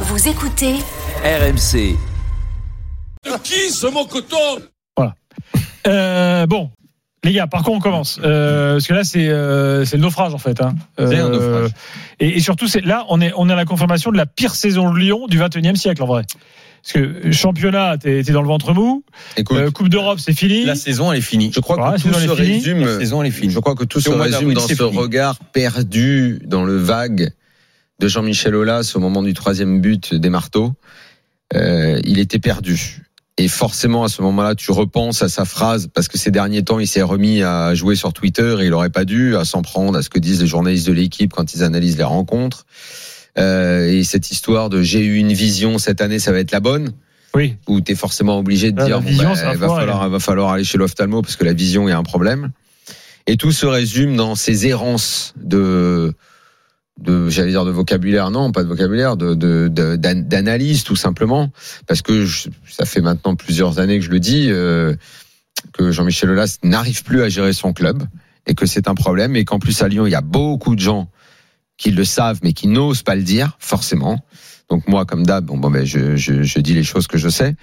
Vous écoutez RMC. Qui ce mocoton Euh, bon, les gars, par contre, on commence. Euh, parce que là, c'est euh, c'est le naufrage, en fait. Hein. C'est un naufrage. Et, et surtout, c'est là, on est, on est à la confirmation de la pire saison de Lyon du 21e siècle, en vrai. Parce que championnat, t'es dans le ventre mou. Écoute, Euh, coupe d'Europe, c'est fini. la saison elle est finie. Je crois que tout se résume. La saison elle est finie. Je crois que tout se résume dans ce fini. regard perdu dans le vague de Jean-Michel Aulas au moment du troisième but des marteaux. Euh, il était perdu. Et forcément, à ce moment-là, tu repenses à sa phrase, parce que ces derniers temps, il s'est remis à jouer sur Twitter et il aurait pas dû, à s'en prendre à ce que disent les journalistes de l'équipe quand ils analysent les rencontres. Euh, et cette histoire de j'ai eu une vision cette année, ça va être la bonne Oui. où tu es forcément obligé de Ah, dire la bon, vision, bah, va il va falloir, va falloir aller chez l'ophtalmo parce que la vision a un problème. Et tout se résume dans ces errances de de j'allais dire de vocabulaire non pas de vocabulaire de de- de- d'analyse tout simplement. Parce que je- ça fait maintenant plusieurs années que je le dis euh, que Jean-Michel Aulas n'arrive plus à gérer son club et que c'est un problème et qu'en plus à Lyon il y a beaucoup de gens qui le savent mais qui n'osent pas le dire forcément. Donc moi comme d'hab bon, bon ben je, je, je dis les choses que je sais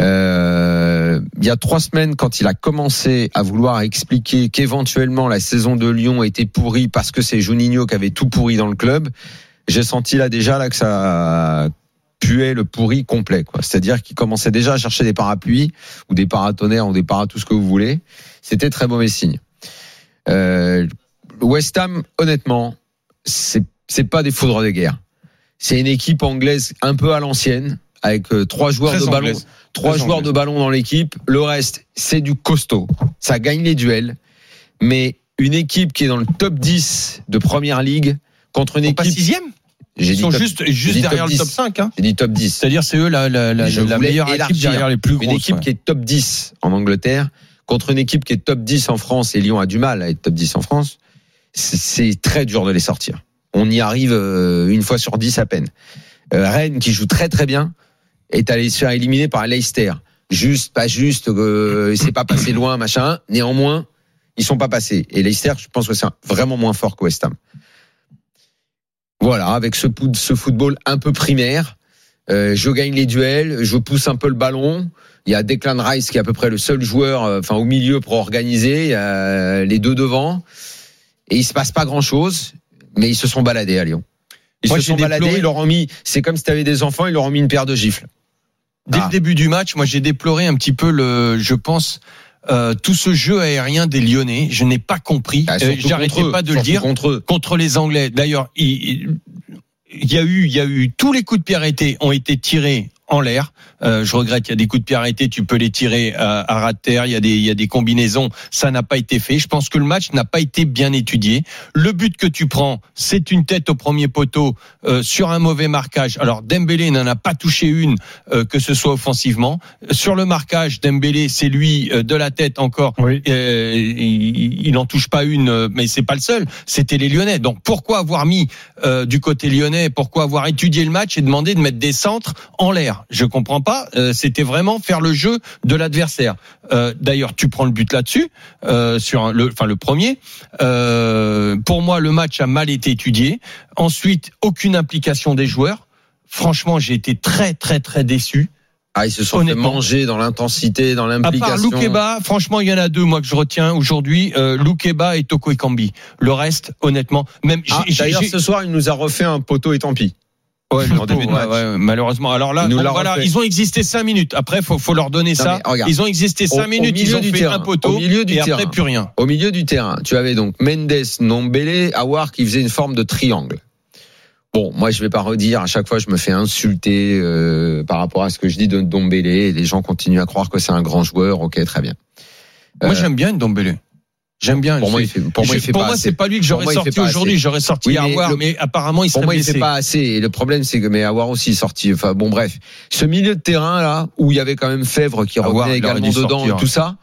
euh, il y a trois semaines, quand il a commencé à vouloir expliquer qu'éventuellement la saison de Lyon était pourrie parce que c'est Juninho qui avait tout pourri dans le club, j'ai senti là déjà là que ça puait le pourri complet. quoi. C'est-à-dire qu'il commençait déjà à chercher des parapluies ou des paratonnerres ou des para tout ce que vous voulez. C'était très mauvais signe. Euh, West Ham, honnêtement, c'est c'est pas des foudres de guerre. C'est une équipe anglaise un peu à l'ancienne avec euh, trois joueurs Très de ballon anglaise. trois Très joueurs anglaise. de ballon dans l'équipe. Le reste, c'est du costaud. Ça gagne les duels. Mais une équipe qui est dans le top 10 de première ligue contre une Ils sont pas équipe. sixième? Ils sont top- juste, juste derrière top le top 10. 5. Hein. J'ai dit top 10. C'est-à-dire c'est eux la, la, la, Je la voulais meilleure équipe derrière les plus Une grosses. équipe ouais. qui est top 10 en Angleterre contre une équipe qui est top 10 en France et Lyon a du mal à être top 10 en France. C'est- très dur de les sortir. On y arrive euh, une fois sur 10 à peine. Euh, Rennes qui joue très très bien est allé se faire éliminer par Leicester. Juste, pas juste, euh, c'est pas passé loin, machin. Néanmoins, ils sont pas passés. Et Leicester, je pense que c'est vraiment moins fort que West Ham. Voilà, avec ce, ce football un peu primaire, euh, je gagne les duels, je pousse un peu le ballon. Il y a Declan Rice qui est à peu près le seul joueur, euh, au milieu pour organiser. A les deux devant, et il se passe pas grand chose. Mais ils se sont baladés à Lyon. Ils Moi, se j'ai sont baladés. Ils leur ont mis. C'est comme si tu avais des enfants. Ils leur ont mis une paire de gifles. Dès Ah. le début du match, moi j'ai déploré un petit peu le, je pense, euh, tout ce jeu aérien des Lyonnais. Je n'ai pas compris. Ah, Euh, J'arrêtais pas de le dire contre eux. contre les Anglais. D'ailleurs, il, il- il y a eu, il y a eu tous les coups de pied arrêtés ont été tirés en l'air. Euh, je regrette, il y a des coups de pied arrêtés, tu peux les tirer à, à ras de terre. Il y a des, il y a des combinaisons, ça n'a pas été fait. Je pense que le match n'a pas été bien étudié. Le but que tu prends, c'est une tête au premier poteau euh, sur un mauvais marquage. Alors Dembélé n'en a pas touché une, euh, que ce soit offensivement. Sur le marquage, Dembélé, c'est lui euh, de la tête encore. Oui. Euh, il, n'en touche pas une, euh, mais c'est pas le seul. C'était les Lyonnais. Donc pourquoi avoir mis euh, du côté lyonnais? Pourquoi avoir étudié le match et demandé de mettre des centres en l'air? Je comprends pas. Euh, C'était vraiment faire le jeu de l'adversaire. Euh, D'ailleurs, tu prends le but là-dessus, euh, sur un- le, enfin le premier. Pour moi, le match a mal été étudié. Ensuite, aucune implication des joueurs. Franchement, j'ai été très très très déçu. Ah, ils se sont fait manger dans l'intensité, dans À part l'implication. Loukeba, franchement, il y en a deux, moi, que je retiens aujourd'hui. Euh, Loukeba et Toko Ekambi. Le reste, honnêtement, même... Ah, D'ailleurs, ce soir, il nous a refait un poteau et tant pis. Ouais, le en début de ouais, match. ouais, malheureusement. Alors là, voilà, ils ont existé cinq minutes. Après, faut, faut leur donner Non, ça. regarde. Ils ont existé cinq Au- au minutes, ils milieu ont du fait terrain, un poteau. au milieu du et après, terrain. plus rien. Au milieu du terrain, tu avais donc Mendes, Nombele, Awar qui faisait une forme de triangle. Bon, moi je vais pas redire. À chaque fois, je me fais insulter euh, par rapport à ce que je dis de Ndombele. Et les gens continuent à croire que c'est un grand joueur. Ok, très bien. Moi, Euh, j'aime bien Ndombele. J'aime bien. Pour moi, il fait, pour moi, il je- fait pour pas moi, c'est pas lui que Pour j'aurais sorti aujourd'hui. J'aurais sorti Oui, mais Awar, le- mais apparemment, il Pour serait moi, il fait pas assez. Et le problème, c'est que mais Awar aussi est sorti. Enfin, bon, bref. Ce milieu de terrain là, où il y avait quand même Fèvre qui Awar, revenait également dedans, sortir. et tout ça.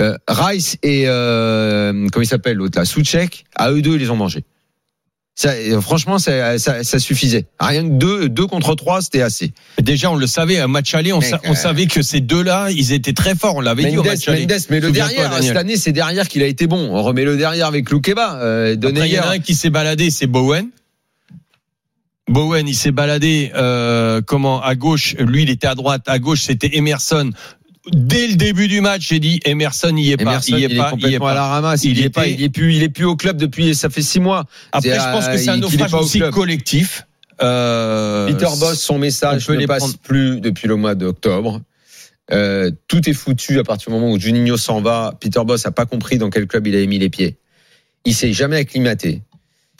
Euh, Rice et euh, comment il s'appelle l'autre là, Soucek, à eux deux, ils les ont mangés. Ça, euh, franchement, ça, ça, ça suffisait. Rien que deux, deux contre trois, c'était assez. Déjà, on le savait, un match aller, on, Mec, sa- on euh, savait que ces deux-là, ils étaient très forts. On l'avait dit au match aller. Mendes, mais le derrière, cette année, c'est derrière qu'il a été bon. On remet le derrière avec Loukeba. Euh, Après, il y en a un qui s'est baladé, c'est Bowen. Bowen, il s'est baladé euh, comment à gauche, lui il était à droite, à gauche c'était Emerson. Dès le début du match, j'ai dit Emerson, il y est Emerson, pas, il y est il est pas, il est à la ramasse. Il Il, est était- pas, il est plus, il est plus au club depuis, ça fait six mois. Après, je pense que euh, c'est un est naufrage aussi collectif. Euh, Peter Boss, son message ne passe prendre. plus depuis le mois d'octobre. Euh, tout est foutu à partir du moment où Juninho s'en va. Peter Boss a pas compris dans quel club il avait mis les pieds. Il s'est jamais acclimaté.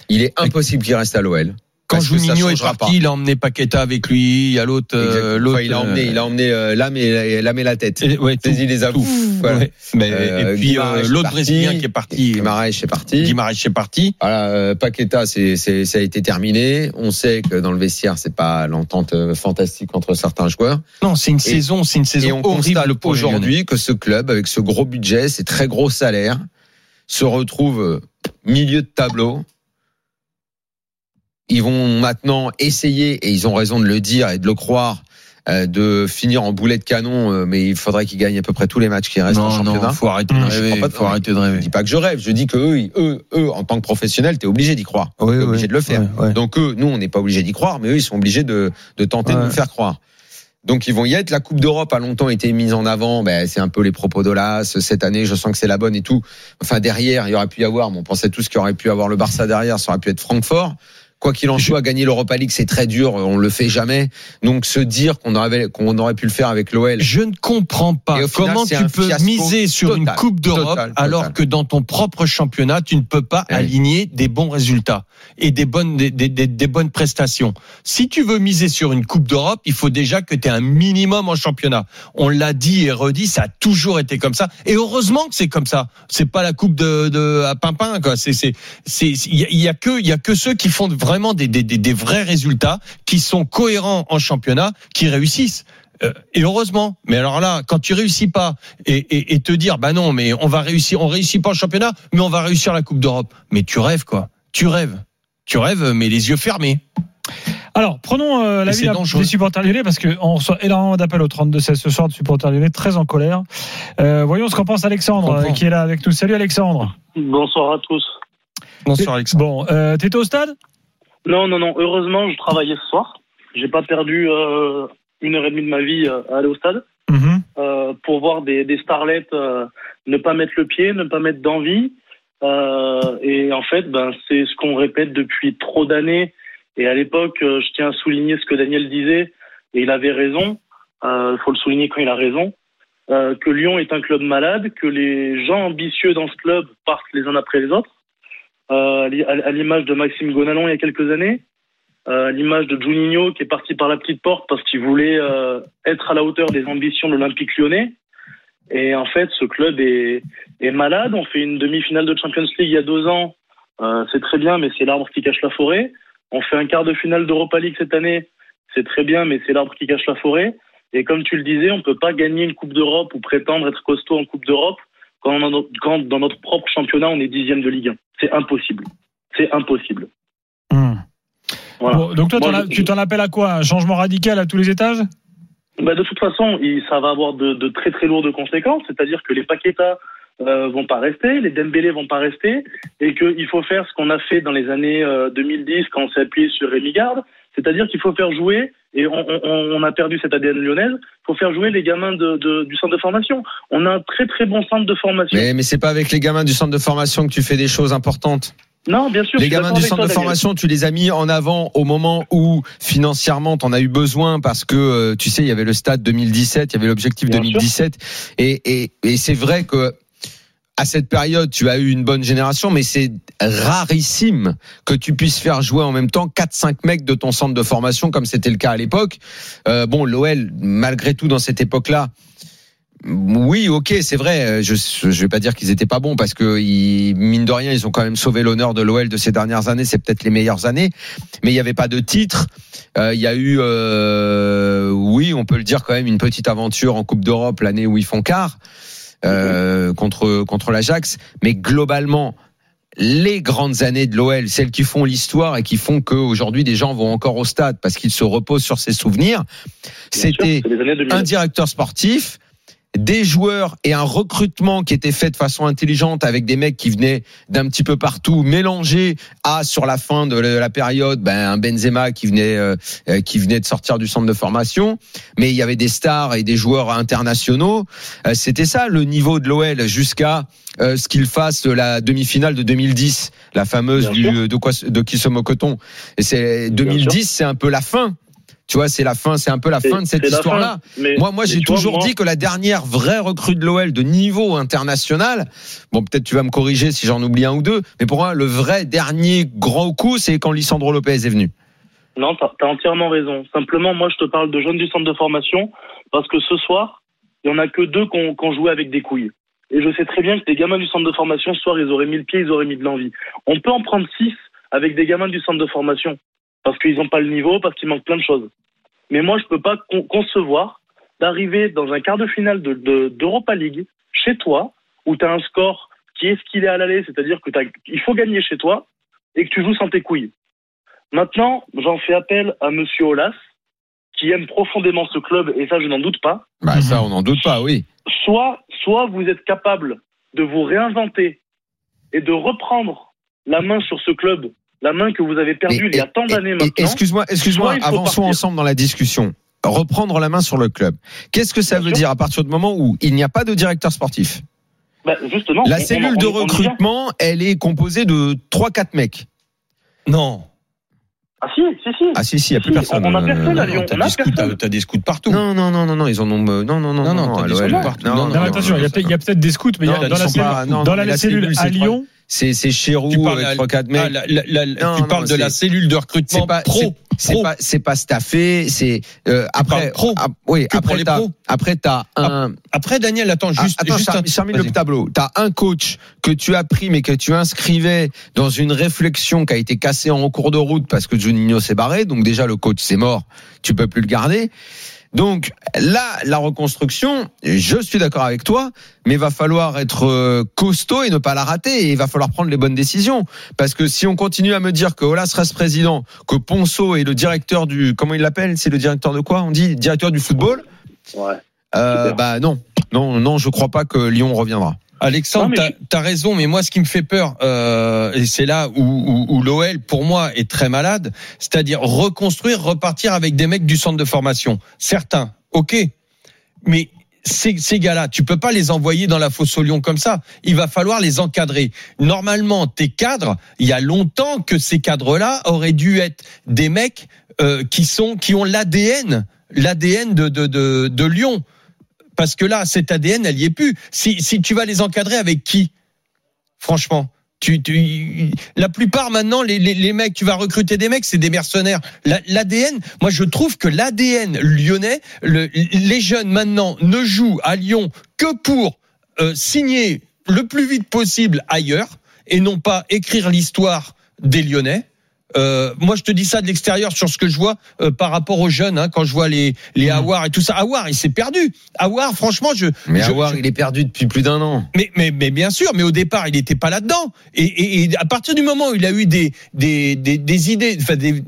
Il est impossible qu'il reste à l'OL. Quand Juninho est parti, il a emmené Paqueta avec lui. Il y a l'autre, euh, l'autre. Enfin, il a emmené, euh, il a emmené euh, l'âme et, l'âme et la tête. et- ouais, tout, les avous. tout. Voilà. Ouais. Mais, Euh, et puis euh, l'autre brésilien qui est parti. Guimaraes est parti. Guimaraes est parti. Voilà, euh, Paqueta, c'est, c'est, ça a été terminé. On sait que dans le vestiaire, c'est pas l'entente euh, fantastique entre certains joueurs. Non, c'est une saison, c'est une Et saison on constate horrible aujourd'hui que ce club, avec ce gros budget, ces très gros salaires, se retrouve euh, milieu de tableau. Ils vont maintenant essayer, et ils ont raison de le dire et de le croire, euh, de finir en boulet de canon, euh, mais il faudrait qu'ils gagnent à peu près tous les matchs qui restent en Non, championnat. non, faut arrêter de je rêver. crois pas de- Faut arrêter de Je rêver. dis pas que je rêve, je dis que eux, eux, eux, en tant que professionnels, t'es obligé d'y croire. Oui, T'es obligé de le faire. Donc eux, nous, on n'est pas obligé d'y croire, mais eux, ils sont obligés de, de tenter de nous faire croire. Donc ils vont y être. La Coupe d'Europe a longtemps été mise en avant. Ben, c'est un peu les propos d'Olas. Cette année, je sens que c'est la bonne et tout. Enfin derrière, il y aurait pu y avoir. mais on pensait tous qu'il y aurait pu avoir le Barça derrière. Ça aurait pu être Francfort. Quoi qu'il en soit, gagner l'Europa League, c'est très dur. On le fait jamais. Donc se dire qu'on aurait qu'on aurait pu le faire avec l'OL. Je ne comprends pas final, comment tu peux miser sur une Coupe d'Europe alors que dans ton propre championnat, tu ne peux pas Oui. aligner des bons résultats et des bonnes, des, des- des- des bonnes prestations. Si tu veux miser sur une Coupe d'Europe, il faut déjà que tu aies un minimum en championnat. On l'a dit et redit, ça a toujours été comme ça. Et heureusement que c'est comme ça. C'est pas la Coupe de, de à Pimpin, quoi. C'est, c'est, c'est, il y a, il y a que, il y a que ceux qui font vraiment des, des, des, des vrais résultats, qui sont cohérents en championnat, qui réussissent. Euh, et heureusement. Mais alors là, quand tu réussis pas et, et, et te dire, bah non, mais on va réussir, on réussit pas en championnat, mais on va réussir la Coupe d'Europe. Mais tu rêves quoi Tu rêves. Tu rêves, mais les yeux fermés. Alors, prenons euh, d'un- dangereux. des supporters lyonnais parce qu'on reçoit énormément d'appels au 32-16 ce soir de supporters lyonnais très en colère. Euh, voyons ce qu'en pense Alexandre euh, qui est là avec nous. Salut Alexandre. Bonsoir à tous. Bonsoir Alexandre. Bon, euh, t'étais au stade? Non, non, non. Heureusement, je travaillais ce soir. J'ai pas perdu euh, une heure et demie de ma vie euh, à aller au stade Mhm. euh, pour voir des, des starlets euh, ne pas mettre le pied, ne pas mettre d'envie. Euh, et en fait, ben, c'est ce qu'on répète depuis trop d'années. Et à l'époque, euh, je tiens à souligner ce que Daniel disait, et il avait raison. Il faut le souligner quand il a raison. euh, que Lyon est un club malade, que les gens ambitieux dans ce club partent les uns après les autres. Euh, à li- à à l'image de Maxime Gonalon il y a quelques années, euh, à l'image de Juninho qui est parti par la petite porte parce qu'il voulait euh, être à la hauteur des ambitions de l'Olympique lyonnais. Et en fait, ce club est, est malade. On fait une demi-finale de Champions League il y a deux ans. Euh, c'est très bien, mais c'est l'arbre qui cache la forêt. On fait un quart de finale d'Europa League cette année. C'est très bien, mais c'est l'arbre qui cache la forêt. Et comme tu le disais, on peut pas gagner une Coupe d'Europe ou prétendre être costaud en Coupe d'Europe quand, on quand dans notre propre championnat, on est dixième de Ligue 1. C'est impossible. C'est impossible. Hmm. Voilà. Bon, donc toi, Moi, je- tu t'en appelles à quoi? Un changement radical à tous les étages? Bah, de toute façon, ça va avoir de, de très très lourdes conséquences, c'est-à-dire que les Paqueta euh, vont pas rester, les Dembélé vont pas rester, et qu'il faut faire ce qu'on a fait dans les années euh, 2010 quand on s'est appuyé sur Rémi Garde, c'est-à-dire qu'il faut faire jouer, et on, on- on a perdu cette ADN lyonnaise, il faut faire jouer les gamins de, de- du centre de formation. On a un très très bon centre de formation. Mais, mais c'est pas avec les gamins du centre de formation que tu fais des choses importantes. non, bien sûr. Les gamins du centre toi, de formation, tu les as mis en avant au moment où financièrement t'en as eu besoin parce que euh, tu sais il y avait le stade 2017, il y avait l'objectif Bien 2017 et, et, et c'est vrai que à cette période tu as eu une bonne génération mais c'est rarissime que tu puisses faire jouer en même temps 4 5 mecs de ton centre de formation comme c'était le cas à l'époque. Euh, bon l'OL malgré tout dans cette époque-là oui, ok, c'est vrai. Je je vais pas dire qu'ils étaient pas bons parce que ils, mine de rien, ils ont quand même sauvé l'honneur de l'OL de ces dernières années. C'est peut-être les meilleures années, mais il n'y avait pas de titre. Euh, Il y a eu, euh, oui, on peut le dire quand même, une petite aventure en Coupe d'Europe l'année où ils font quart euh, contre contre l'Ajax. Mais globalement, les grandes années de l'OL, celles qui font l'histoire et qui font qu'aujourd'hui des gens vont encore au stade parce qu'ils se reposent sur ces souvenirs, c'était c'est les années 2000. un directeur sportif, des joueurs et un recrutement qui était fait de façon intelligente avec des mecs qui venaient d'un petit peu partout, mélangés à sur la fin de la période, ben un Benzema qui venait euh, euh, qui venait de sortir du centre de formation, mais il y avait des stars et des joueurs internationaux. Euh, C'était ça le niveau de l'OL jusqu'à euh, ce qu'il fasse la demi-finale de 2010, la fameuse du, de quoi de qui se moque-t-on Et c'est 2010, c'est un peu la fin. Tu vois, c'est la fin, c'est un peu la fin de cette histoire-là. Moi, moi, j'ai vois, toujours moi- dit que la dernière vraie recrue de l'OL de niveau international, bon, peut-être tu vas me corriger si j'en oublie un ou deux, mais pour moi, le vrai dernier grand coup, c'est quand Lisandro Lopez est venu. Non, t'as as entièrement raison. Simplement, moi, je te parle de jeunes du centre de formation parce que ce soir, il y en a que deux qui ont qui ont joué avec des couilles. Et je sais très bien que les gamins du centre de formation, ce soir, ils auraient mis le pied, ils auraient mis de l'envie. On peut en prendre six avec des gamins du centre de formation parce qu'ils n'ont pas le niveau, parce qu'il manque plein de choses. Mais moi, je peux pas con- concevoir d'arriver dans un quart de finale de- de- d'Europa League chez toi où tu as un score qui est ce qu'il est à l'aller, c'est-à-dire que il faut gagner chez toi et que tu joues sans tes couilles. Maintenant, j'en fais appel à Monsieur Olas, qui aime profondément ce club, et ça, je n'en doute pas. Bah, ça, on n'en doute pas, oui. Soit, soit vous êtes capable de vous réinventer et de reprendre la main sur ce club, la main que vous avez perdue Mais- il y a tant d'années maintenant. Excuse-moi, excuse-moi, avançons partir. ensemble dans la discussion. Reprendre la main sur le club. Qu'est-ce que ça Bien veut sûr. dire à partir du moment où il n'y a pas de directeur sportif Bah, justement, La on- cellule on- de on- recrutement, elle est composée de 3-4 mecs. Non. Ah si, si, si. Ah si, si, il n'y a plus Si, personne. on a personne à Lyon. T'as des scouts, personne. t'as- t'as des scouts partout. Non, non, non, non, non, ils en ont. euh, Non, non, non, Non, non, non, t'as à des l'OL. scouts partout. Non, non, Non, mais attention, il y a, peut- il y a peut-être des scouts, mais il y a- Non, dans, ils la sont cellule, pas- non, dans mais la, la cellule cellule, à c'est Lyon, C'est c'est Chéroux Tu parles avec à- 3-4 mecs. Ah, la- la- la- Non, tu non, parles de la cellule de recrutement pas pro. c'est- pas c'est pas staffé c'est euh, après pro. ah, oui Que après t'as après t'as un Après, Daniel, attends, Ah, juste, attends, juste termine- un- termine le tableau. T'as un coach que tu as pris mais que tu inscrivais dans une réflexion qui a été cassée en cours de route parce que Juninho s'est barré. Donc déjà le coach c'est mort, tu peux plus le garder. Donc là, la reconstruction, je suis d'accord avec toi, mais il va falloir être euh, costaud et ne pas la rater. Et il va falloir prendre les bonnes décisions. Parce que si on continue à me dire que Olas reste président, que Ponceau est le directeur du, comment il l'appelle? C'est le directeur de quoi On dit? Directeur du football? Ouais. euh. Bah non, non, non, je crois pas que Lyon reviendra. Alexandre, t'as t'as raison, mais moi, ce qui me fait peur, euh, et c'est là où, où, où l'OL, pour moi, est très malade, c'est-à-dire reconstruire, repartir avec des mecs du centre de formation. Certains, ok, mais ces, ces gars-là, tu peux pas les envoyer dans la fosse au lion comme ça. Il va falloir les encadrer. Normalement, tes cadres, il y a longtemps que ces cadres-là auraient dû être des mecs euh, qui sont, qui ont l'ADN, l'ADN de, de, de, de Lyon. Parce que là, cet ADN, elle y est plus. Si, tu vas les encadrer avec qui? Franchement. La plupart maintenant, les, mecs, tu vas recruter des mecs, c'est des mercenaires. La- L'ADN, moi je trouve que l'ADN lyonnais, le- les jeunes maintenant ne jouent à Lyon que pour euh, signer le plus vite possible ailleurs et non pas écrire l'histoire des Lyonnais. Euh, moi, je te dis ça de l'extérieur sur ce que je vois euh, par rapport aux jeunes. Hein, quand je vois les les Awar et tout ça, Awar, il s'est perdu. Awar, franchement, je. Mais je- je- il est perdu depuis plus d'un an. mais, mais, mais bien sûr, mais au départ, il n'était pas là-dedans. Et, et, et à partir du moment où il a eu des, des, des, des idées, enfin des,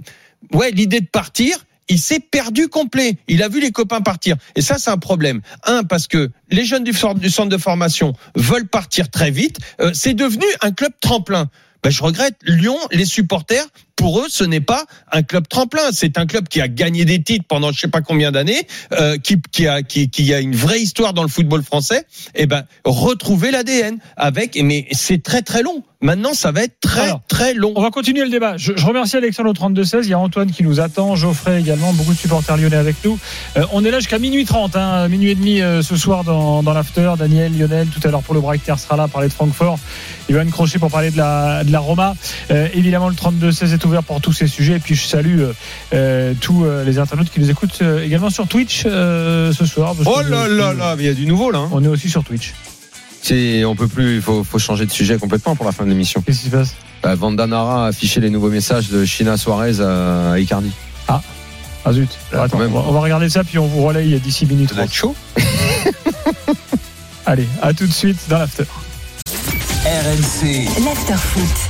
ouais, l'idée de partir, il s'est perdu complet. Il a vu les copains partir. Et ça, c'est un problème. Un, parce que les jeunes du centre de formation veulent partir très vite. Euh, c'est devenu un club tremplin. Ben, je regrette. Lyon, les supporters, pour eux, ce n'est pas un club tremplin. C'est un club qui a gagné des titres pendant je sais pas combien d'années, euh, qui, qui, a, qui, qui a une vraie histoire dans le football français. Et ben, retrouver l'ADN avec. Mais c'est très très long. Maintenant, ça va être très Alors, très long. On va continuer le débat. Je, je remercie Alexandre au 32-16. Il y a Antoine qui nous attend, Geoffrey également, beaucoup de supporters lyonnais avec nous. Euh, on est là jusqu'à minuit 30, hein, minuit et demi euh, ce soir dans, dans l'after. Daniel, Lionel, tout à l'heure pour le Brighter sera là, parler de Francfort. Johan Crochet pour parler de la, de la Roma. Euh, évidemment, le 32-16 est ouvert pour tous ces sujets. Et puis, je salue euh, euh, tous les internautes qui nous écoutent également sur Twitch ce soir. Oh que, là euh, là là, mais il y a du nouveau là. hein. On est aussi sur Twitch. On peut plus, il faut, faut changer de sujet complètement pour la fin de l'émission. Qu'est-ce qui se passe? Bah, Vandanara a affiché les nouveaux messages de China Suarez à Icardi. Ah zut. Là, Attends, quand même. on, va, on va regarder ça, puis on vous relaye d'ici minutes. Chaud? Allez, à tout de suite dans l'after. RMC. L'after foot.